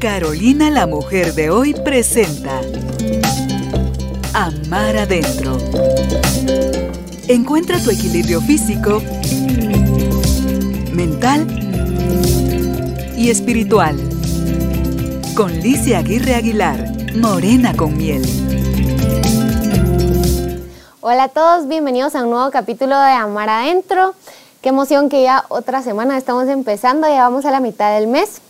Carolina la mujer de hoy presenta Amar adentro. Encuentra tu equilibrio físico, mental y espiritual. Con Licia Aguirre Aguilar, Morena con miel. Hola a todos, bienvenidos a un nuevo capítulo de Amar adentro. Qué emoción que ya otra semana estamos empezando, ya vamos a la mitad del mes.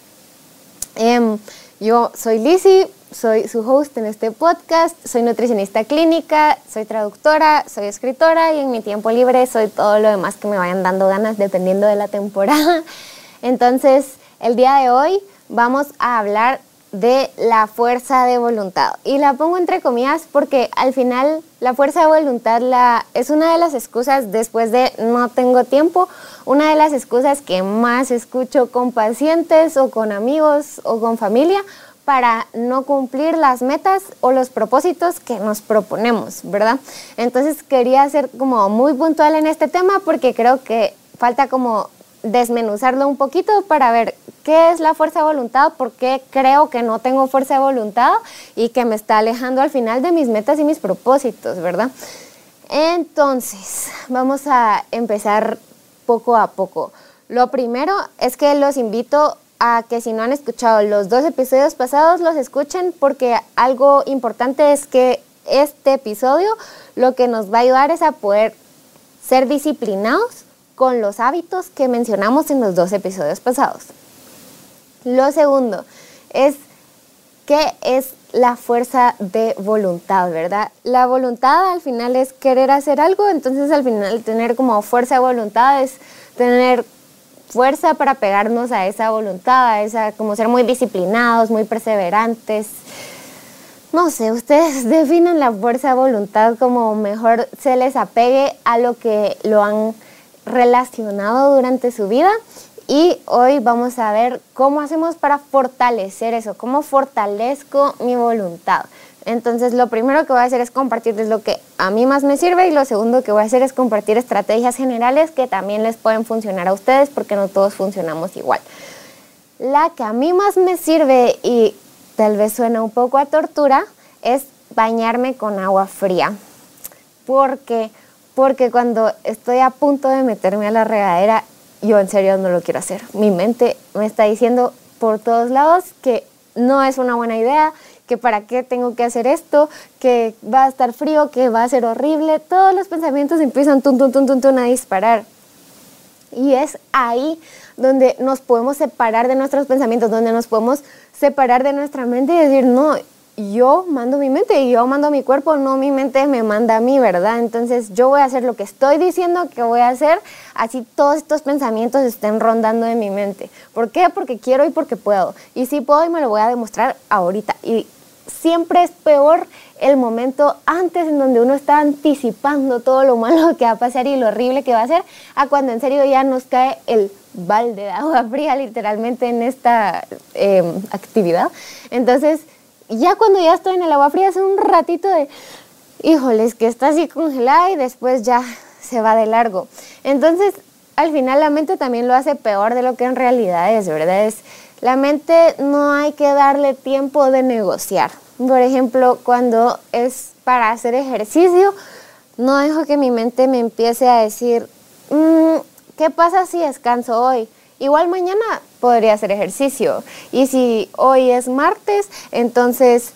Em, yo soy Lizzy, soy su host en este podcast, soy nutricionista clínica, soy traductora, soy escritora y en mi tiempo libre soy todo lo demás que me vayan dando ganas dependiendo de la temporada. Entonces, el día de hoy vamos a hablar de la fuerza de voluntad. Y la pongo entre comillas porque al final la fuerza de voluntad la, es una de las excusas después de no tengo tiempo, una de las excusas que más escucho con pacientes o con amigos o con familia para no cumplir las metas o los propósitos que nos proponemos, ¿verdad? Entonces quería ser como muy puntual en este tema porque creo que falta como desmenuzarlo un poquito para ver qué es la fuerza de voluntad, por qué creo que no tengo fuerza de voluntad y que me está alejando al final de mis metas y mis propósitos, ¿verdad? Entonces, vamos a empezar poco a poco. Lo primero es que los invito a que si no han escuchado los dos episodios pasados, los escuchen porque algo importante es que este episodio lo que nos va a ayudar es a poder ser disciplinados con los hábitos que mencionamos en los dos episodios pasados. Lo segundo es qué es la fuerza de voluntad, ¿verdad? La voluntad al final es querer hacer algo, entonces al final tener como fuerza de voluntad es tener fuerza para pegarnos a esa voluntad, a esa como ser muy disciplinados, muy perseverantes. No sé, ustedes definen la fuerza de voluntad como mejor se les apegue a lo que lo han relacionado durante su vida y hoy vamos a ver cómo hacemos para fortalecer eso, cómo fortalezco mi voluntad. Entonces lo primero que voy a hacer es compartirles lo que a mí más me sirve y lo segundo que voy a hacer es compartir estrategias generales que también les pueden funcionar a ustedes porque no todos funcionamos igual. La que a mí más me sirve y tal vez suena un poco a tortura es bañarme con agua fría. Porque porque cuando estoy a punto de meterme a la regadera, yo en serio no lo quiero hacer. Mi mente me está diciendo por todos lados que no es una buena idea, que para qué tengo que hacer esto, que va a estar frío, que va a ser horrible. Todos los pensamientos empiezan tun, tun, tun, tun, a disparar. Y es ahí donde nos podemos separar de nuestros pensamientos, donde nos podemos separar de nuestra mente y decir, no, yo mando mi mente y yo mando mi cuerpo, no mi mente me manda a mí, ¿verdad? Entonces yo voy a hacer lo que estoy diciendo que voy a hacer, así todos estos pensamientos estén rondando en mi mente. ¿Por qué? Porque quiero y porque puedo. Y si puedo y me lo voy a demostrar ahorita. Y siempre es peor el momento antes en donde uno está anticipando todo lo malo que va a pasar y lo horrible que va a ser, a cuando en serio ya nos cae el balde de agua fría literalmente en esta em, actividad. Entonces, ya cuando ya estoy en el agua fría hace un ratito de, híjoles, que está así congelada y después ya se va de largo. Entonces, al final la mente también lo hace peor de lo que en realidad es, ¿verdad? Es, la mente no hay que darle tiempo de negociar. Por ejemplo, cuando es para hacer ejercicio, no dejo que mi mente me empiece a decir, mm, ¿qué pasa si descanso hoy? Igual mañana podría hacer ejercicio. Y si hoy es martes, entonces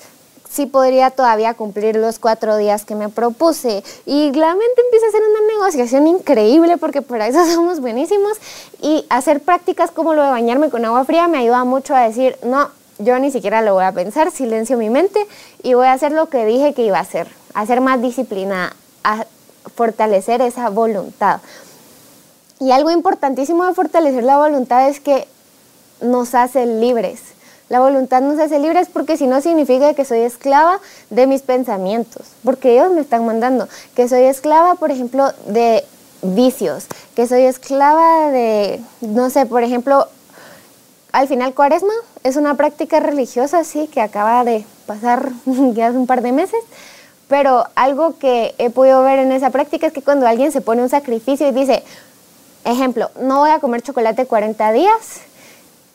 sí podría todavía cumplir los cuatro días que me propuse. Y la mente empieza a hacer una negociación increíble porque para eso somos buenísimos. Y hacer prácticas como lo de bañarme con agua fría me ayuda mucho a decir, no, yo ni siquiera lo voy a pensar, silencio mi mente y voy a hacer lo que dije que iba a hacer, a ser más disciplinada, a fortalecer esa voluntad. Y algo importantísimo de fortalecer la voluntad es que nos hace libres. La voluntad nos hace libres porque si no significa que soy esclava de mis pensamientos, porque ellos me están mandando, que soy esclava, por ejemplo, de vicios, que soy esclava de, no sé, por ejemplo, al final cuaresma es una práctica religiosa, sí, que acaba de pasar ya hace un par de meses, pero algo que he podido ver en esa práctica es que cuando alguien se pone un sacrificio y dice, Ejemplo, no voy a comer chocolate 40 días.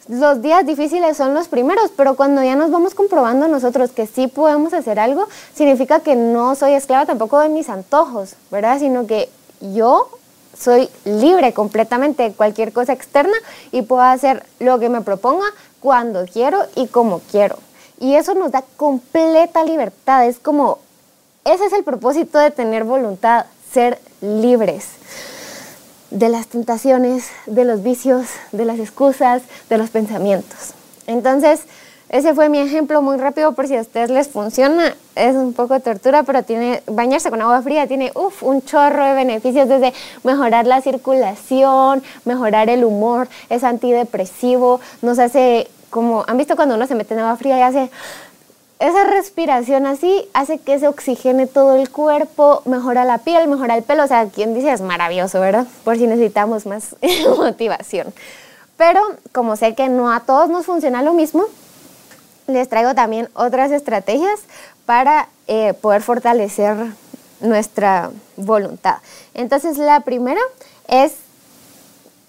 Los días difíciles son los primeros, pero cuando ya nos vamos comprobando nosotros que sí podemos hacer algo, significa que no soy esclava tampoco de mis antojos, ¿verdad? Sino que yo soy libre completamente de cualquier cosa externa y puedo hacer lo que me proponga cuando quiero y como quiero. Y eso nos da completa libertad. Es como, ese es el propósito de tener voluntad, ser libres de las tentaciones, de los vicios, de las excusas, de los pensamientos. Entonces, ese fue mi ejemplo muy rápido por si a ustedes les funciona. Es un poco tortura, pero tiene bañarse con agua fría tiene uf, un chorro de beneficios desde mejorar la circulación, mejorar el humor, es antidepresivo, nos hace como han visto cuando uno se mete en agua fría y hace esa respiración así hace que se oxigene todo el cuerpo, mejora la piel, mejora el pelo. O sea, quien dice es maravilloso, ¿verdad? Por si necesitamos más motivación. Pero como sé que no a todos nos funciona lo mismo, les traigo también otras estrategias para eh, poder fortalecer nuestra voluntad. Entonces, la primera es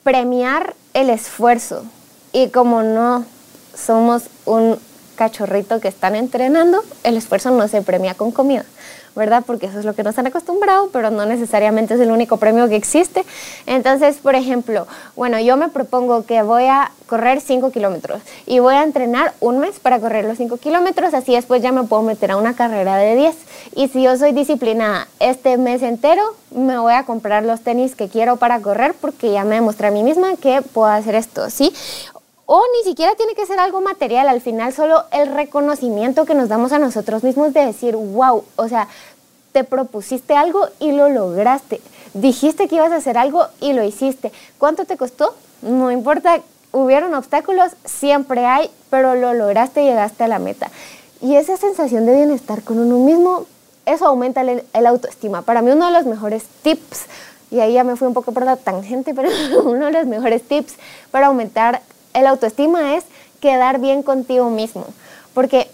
premiar el esfuerzo. Y como no somos un cachorrito que están entrenando, el esfuerzo no se premia con comida, ¿verdad? Porque eso es lo que nos han acostumbrado, pero no necesariamente es el único premio que existe. Entonces, por ejemplo, bueno, yo me propongo que voy a correr 5 kilómetros y voy a entrenar un mes para correr los 5 kilómetros, así después ya me puedo meter a una carrera de 10. Y si yo soy disciplinada este mes entero, me voy a comprar los tenis que quiero para correr porque ya me demostré a mí misma que puedo hacer esto, ¿sí? O ni siquiera tiene que ser algo material, al final solo el reconocimiento que nos damos a nosotros mismos de decir, wow, o sea, te propusiste algo y lo lograste. Dijiste que ibas a hacer algo y lo hiciste. ¿Cuánto te costó? No importa, hubieron obstáculos, siempre hay, pero lo lograste y llegaste a la meta. Y esa sensación de bienestar con uno mismo, eso aumenta el, el autoestima. Para mí uno de los mejores tips, y ahí ya me fui un poco por la tangente, pero uno de los mejores tips para aumentar el autoestima es quedar bien contigo mismo, porque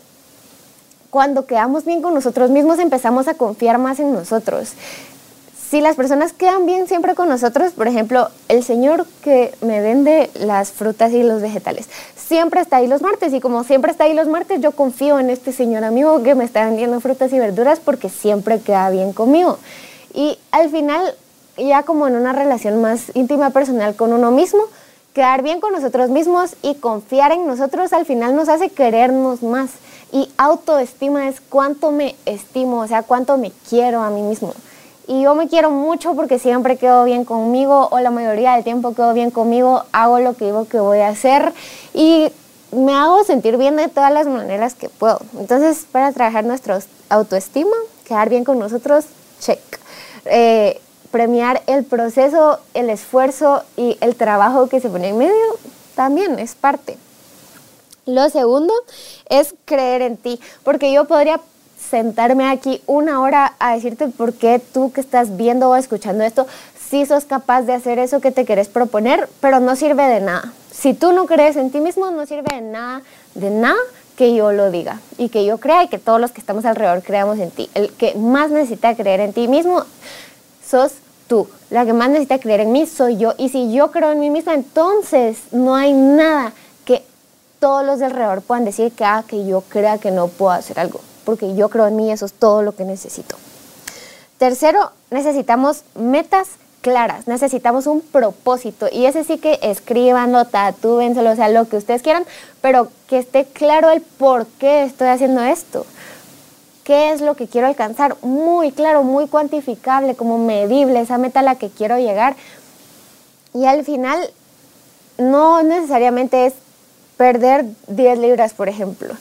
cuando quedamos bien con nosotros mismos empezamos a confiar más en nosotros. Si las personas quedan bien siempre con nosotros, por ejemplo, el señor que me vende las frutas y los vegetales, siempre está ahí los martes y como siempre está ahí los martes, yo confío en este señor amigo que me está vendiendo frutas y verduras porque siempre queda bien conmigo. Y al final, ya como en una relación más íntima personal con uno mismo, quedar bien con nosotros mismos y confiar en nosotros al final nos hace querernos más. Y autoestima es cuánto me estimo, o sea, cuánto me quiero a mí mismo. Y yo me quiero mucho porque siempre quedo bien conmigo o la mayoría del tiempo quedo bien conmigo, hago lo que digo que voy a hacer y me hago sentir bien de todas las maneras que puedo. Entonces, para trabajar nuestra autoestima, quedar bien con nosotros, check. Eh, premiar el proceso, el esfuerzo y el trabajo que se pone en medio también es parte. Lo segundo es creer en ti, porque yo podría sentarme aquí una hora a decirte por qué tú que estás viendo o escuchando esto, sí sos capaz de hacer eso que te querés proponer, pero no sirve de nada. Si tú no crees en ti mismo, no sirve de nada, de nada que yo lo diga y que yo crea y que todos los que estamos alrededor creamos en ti. El que más necesita creer en ti mismo sos tú. La que más necesita creer en mí soy yo. Y si yo creo en mí misma, entonces no hay nada que todos los de alrededor puedan decir que, ah, que yo crea que no puedo hacer algo. Porque yo creo en mí, eso es todo lo que necesito. Tercero, necesitamos metas claras, necesitamos un propósito y ese sí que escríbanlo, tatúbenselo, o sea, lo que ustedes quieran, pero que esté claro el por qué estoy haciendo esto qué es lo que quiero alcanzar, muy claro, muy cuantificable, como medible, esa meta a la que quiero llegar. Y al final, no necesariamente es perder 10 libras, por ejemplo.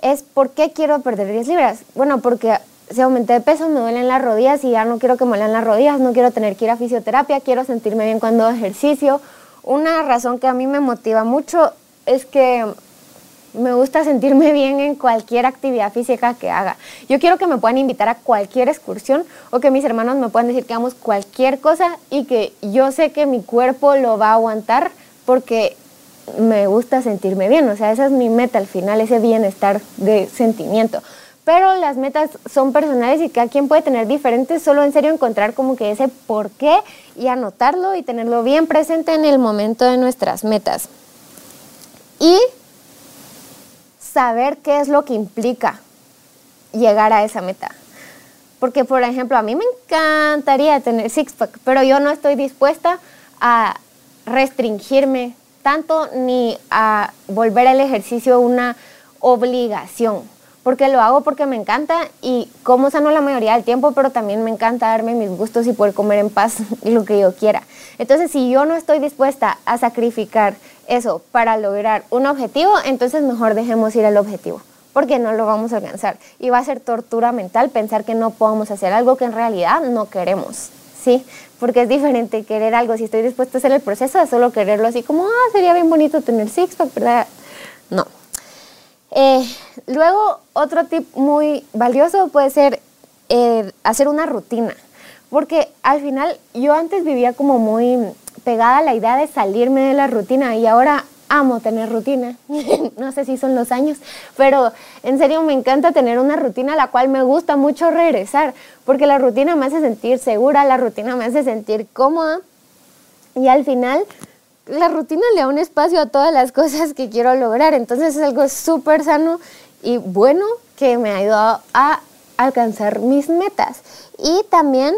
Es por qué quiero perder 10 libras. Bueno, porque si aumenté de peso, me duelen las rodillas y ya no quiero que me duelen las rodillas, no quiero tener que ir a fisioterapia, quiero sentirme bien cuando ejercicio. Una razón que a mí me motiva mucho es que me gusta sentirme bien en cualquier actividad física que haga. Yo quiero que me puedan invitar a cualquier excursión o que mis hermanos me puedan decir que hagamos cualquier cosa y que yo sé que mi cuerpo lo va a aguantar porque me gusta sentirme bien. O sea, esa es mi meta al final, ese bienestar de sentimiento. Pero las metas son personales y cada quien puede tener diferentes, solo en serio encontrar como que ese por qué y anotarlo y tenerlo bien presente en el momento de nuestras metas. y saber qué es lo que implica llegar a esa meta. Porque, por ejemplo, a mí me encantaría tener six-pack, pero yo no estoy dispuesta a restringirme tanto ni a volver el ejercicio una obligación, porque lo hago porque me encanta y como sano la mayoría del tiempo, pero también me encanta darme mis gustos y poder comer en paz lo que yo quiera. Entonces, si yo no estoy dispuesta a sacrificar eso para lograr un objetivo, entonces mejor dejemos ir al objetivo, porque no lo vamos a alcanzar. Y va a ser tortura mental pensar que no podemos hacer algo que en realidad no queremos. ¿sí? Porque es diferente querer algo, si estoy dispuesta a hacer el proceso, de solo quererlo así como, ah, sería bien bonito tener six-pack, ¿verdad? No. Eh, luego, otro tip muy valioso puede ser eh, hacer una rutina, porque al final yo antes vivía como muy pegada la idea de salirme de la rutina y ahora amo tener rutina. no sé si son los años, pero en serio me encanta tener una rutina a la cual me gusta mucho regresar, porque la rutina me hace sentir segura, la rutina me hace sentir cómoda y al final la rutina le da un espacio a todas las cosas que quiero lograr. Entonces es algo súper sano y bueno que me ha ayudado a alcanzar mis metas. Y también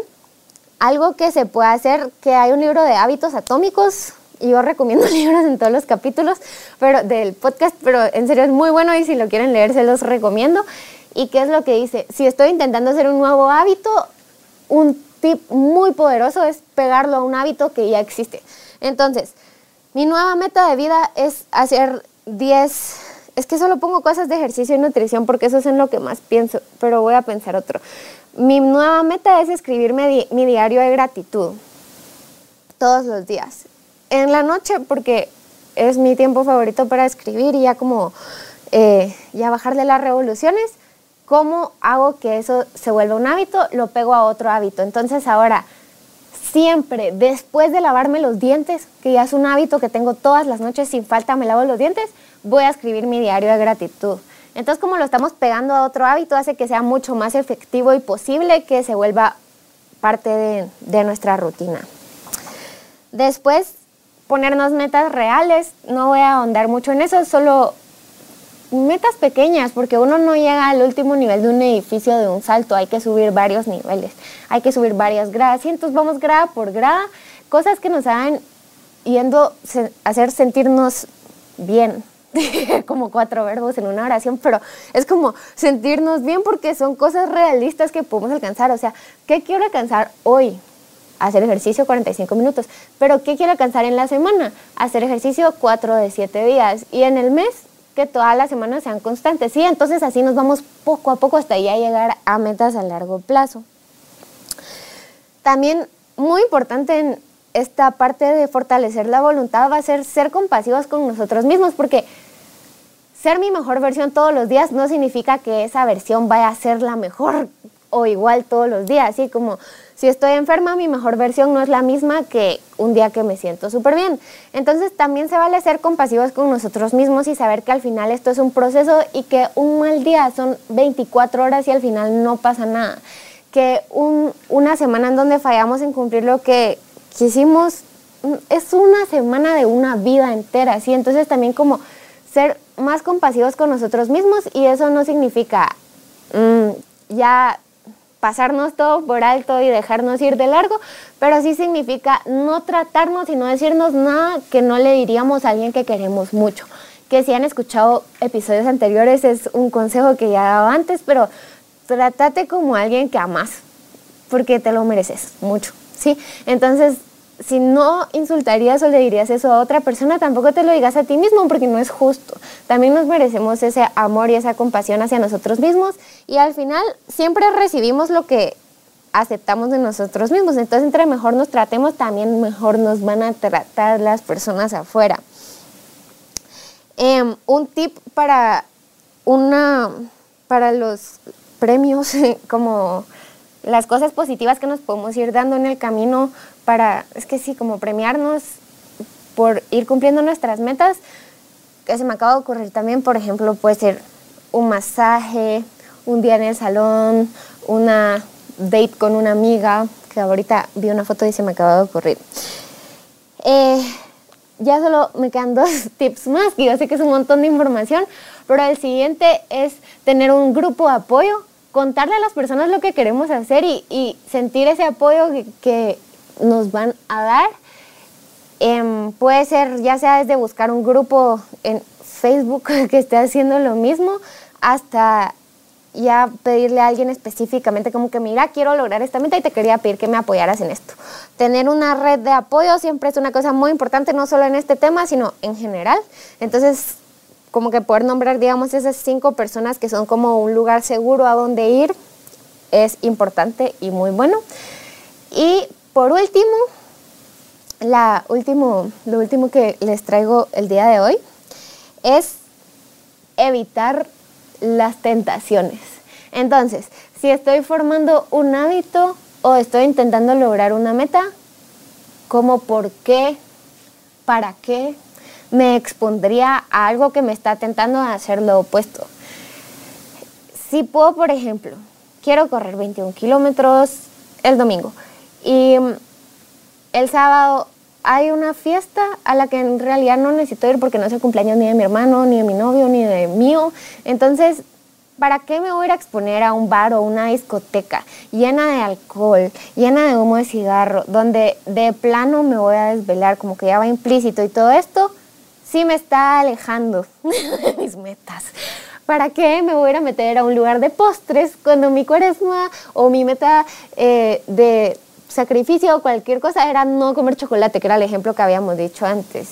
algo que se puede hacer, que hay un libro de hábitos atómicos, y yo recomiendo libros en todos los capítulos pero, del podcast, pero en serio es muy bueno y si lo quieren leer se los recomiendo. ¿Y qué es lo que dice? Si estoy intentando hacer un nuevo hábito, un tip muy poderoso es pegarlo a un hábito que ya existe. Entonces, mi nueva meta de vida es hacer 10, es que solo pongo cosas de ejercicio y nutrición porque eso es en lo que más pienso, pero voy a pensar otro. Mi nueva meta es escribir mi, diario de gratitud todos los días. En la noche porque es mi tiempo favorito para escribir y ya como eh, ya bajarle las revoluciones. ¿Cómo hago que eso se vuelva un hábito? Lo pego a otro hábito. Entonces ahora siempre después de lavarme los dientes, que ya es un hábito que tengo todas las noches sin falta, me lavo los dientes, voy a escribir mi diario de gratitud. Entonces, como lo estamos pegando a otro hábito, hace que sea mucho más efectivo y posible que se vuelva parte de, nuestra rutina. Después, ponernos metas reales. No voy a ahondar mucho en eso, solo metas pequeñas, porque uno no llega al último nivel de un edificio de un salto, hay que subir varios niveles, hay que subir varias gradas, y entonces vamos grada por grada, cosas que nos hagan yendo a hacer sentirnos bien, como cuatro verbos en una oración, pero es como sentirnos bien porque son cosas realistas que podemos alcanzar, o sea, ¿qué quiero alcanzar hoy? Hacer ejercicio 45 minutos, pero ¿qué quiero alcanzar en la semana? Hacer ejercicio 4 de 7 días y en el mes que todas las semanas sean constantes. Sí, entonces así nos vamos poco a poco hasta ya llegar a metas a largo plazo. También muy importante en esta parte de fortalecer la voluntad va a ser ser compasivos con nosotros mismos, porque ser mi mejor versión todos los días no significa que esa versión vaya a ser la mejor o igual todos los días, así como si estoy enferma, mi mejor versión no es la misma que un día que me siento súper bien. Entonces también se vale ser compasivos con nosotros mismos y saber que al final esto es un proceso y que un mal día son 24 horas y al final no pasa nada. Que una semana en donde fallamos en cumplir lo que quisimos mm, es una semana de una vida entera, ¿sí? Entonces también como ser más compasivos con nosotros mismos y eso no significa mm, ya pasarnos todo por alto y dejarnos ir de largo, pero sí significa no tratarnos y no decirnos nada que no le diríamos a alguien que queremos mucho. Que si han escuchado episodios anteriores es un consejo que ya he dado antes, pero trátate como alguien que amas, porque te lo mereces mucho, ¿sí? Entonces, si no insultarías o le dirías eso a otra persona, tampoco te lo digas a ti mismo porque no es justo. También nos merecemos ese amor y esa compasión hacia nosotros mismos y al final siempre recibimos lo que aceptamos de nosotros mismos. Entonces, entre mejor nos tratemos, también mejor nos van a tratar las personas afuera. Em, un tip para una para los premios como las cosas positivas que nos podemos ir dando en el camino para, es que sí, como premiarnos por ir cumpliendo nuestras metas, que se me acaba de ocurrir también, por ejemplo, puede ser un masaje, un día en el salón, una date con una amiga, que ahorita vi una foto y se me acaba de ocurrir. Eh, ya solo me quedan dos tips más, que yo sé que es un montón de información, pero el siguiente es tener un grupo de apoyo, contarle a las personas lo que queremos hacer y, sentir ese apoyo que, nos van a dar. Em, puede ser ya sea desde buscar un grupo en Facebook que esté haciendo lo mismo, hasta ya pedirle a alguien específicamente como que, mira, quiero lograr esta meta y te quería pedir que me apoyaras en esto. Tener una red de apoyo siempre es una cosa muy importante, no solo en este tema, sino en general. Entonces, como que poder nombrar, digamos, esas cinco personas que son como un lugar seguro a donde ir es importante y muy bueno. Y por último, la último, lo último que les traigo el día de hoy es evitar las tentaciones. Entonces, si estoy formando un hábito o estoy intentando lograr una meta, ¿cómo por qué? ¿Para qué? Me expondría a algo que me está tentando a hacer lo opuesto. Si puedo, por ejemplo, quiero correr 21 kilómetros el domingo y el sábado hay una fiesta a la que en realidad no necesito ir porque no es el cumpleaños ni de mi hermano, ni de mi novio, ni de mío. Entonces, ¿para qué me voy a exponer a un bar o una discoteca llena de alcohol, llena de humo de cigarro, donde de plano me voy a desvelar, como que ya va implícito y todo esto? Sí me está alejando de mis metas. ¿Para qué me voy a meter a un lugar de postres cuando mi cuaresma o mi meta eh, de sacrificio o cualquier cosa era no comer chocolate, que era el ejemplo que habíamos dicho antes.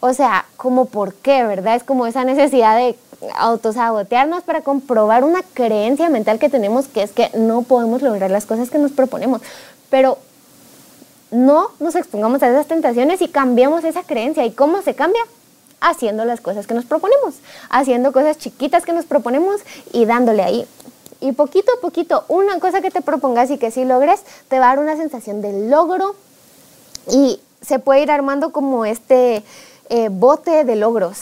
O sea, como por qué, ¿verdad? Es como esa necesidad de autosabotearnos para comprobar una creencia mental que tenemos que es que no podemos lograr las cosas que nos proponemos. Pero no nos expongamos a esas tentaciones y cambiemos esa creencia. ¿Y cómo se cambia? Haciendo las cosas que nos proponemos, haciendo cosas chiquitas que nos proponemos y dándole ahí y poquito a poquito, una cosa que te propongas y que si logres, te va a dar una sensación de logro y se puede ir armando como este eh, bote de logros.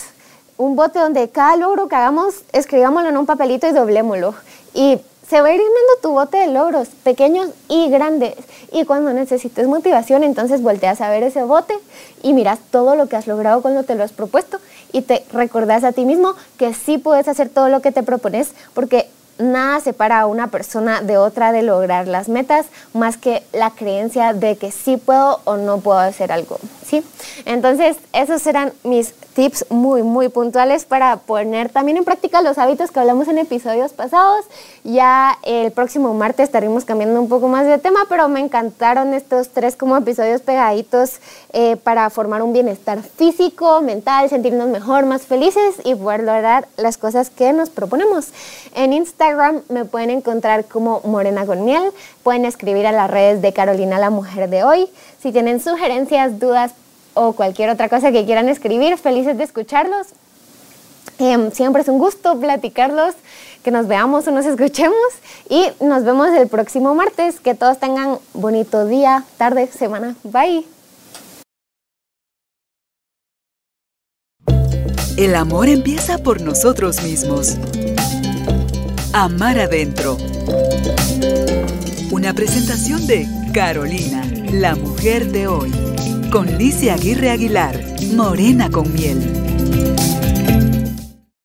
Un bote donde cada logro que hagamos, escribámoslo en un papelito y doblémoslo. Y se va a ir llenando tu bote de logros, pequeños y grandes. Y cuando necesites motivación, entonces volteas a ver ese bote y miras todo lo que has logrado cuando te lo has propuesto y te recordás a ti mismo que sí puedes hacer todo lo que te propones porque nada separa a una persona de otra de lograr las metas más que la creencia de que sí puedo o no puedo hacer algo, Entonces, esos serán mis tips muy, muy puntuales para poner también en práctica los hábitos que hablamos en episodios pasados. Ya el próximo martes estaremos cambiando un poco más de tema, pero me encantaron estos tres como episodios pegaditos eh, para formar un bienestar físico, mental, sentirnos mejor, más felices y poder lograr las cosas que nos proponemos. En Instagram me pueden encontrar como Morena con Miel, pueden escribir a las redes de Carolina la Mujer de hoy. Si tienen sugerencias, dudas, o cualquier otra cosa que quieran escribir. Felices de escucharlos. Em, siempre es un gusto platicarlos, que nos veamos o nos escuchemos y nos vemos el próximo martes. Que todos tengan bonito día, tarde, semana. Bye. El amor empieza por nosotros mismos. Amar adentro. Una presentación de Carolina, la mujer de hoy con Licia Aguirre Aguilar, Morena con Miel.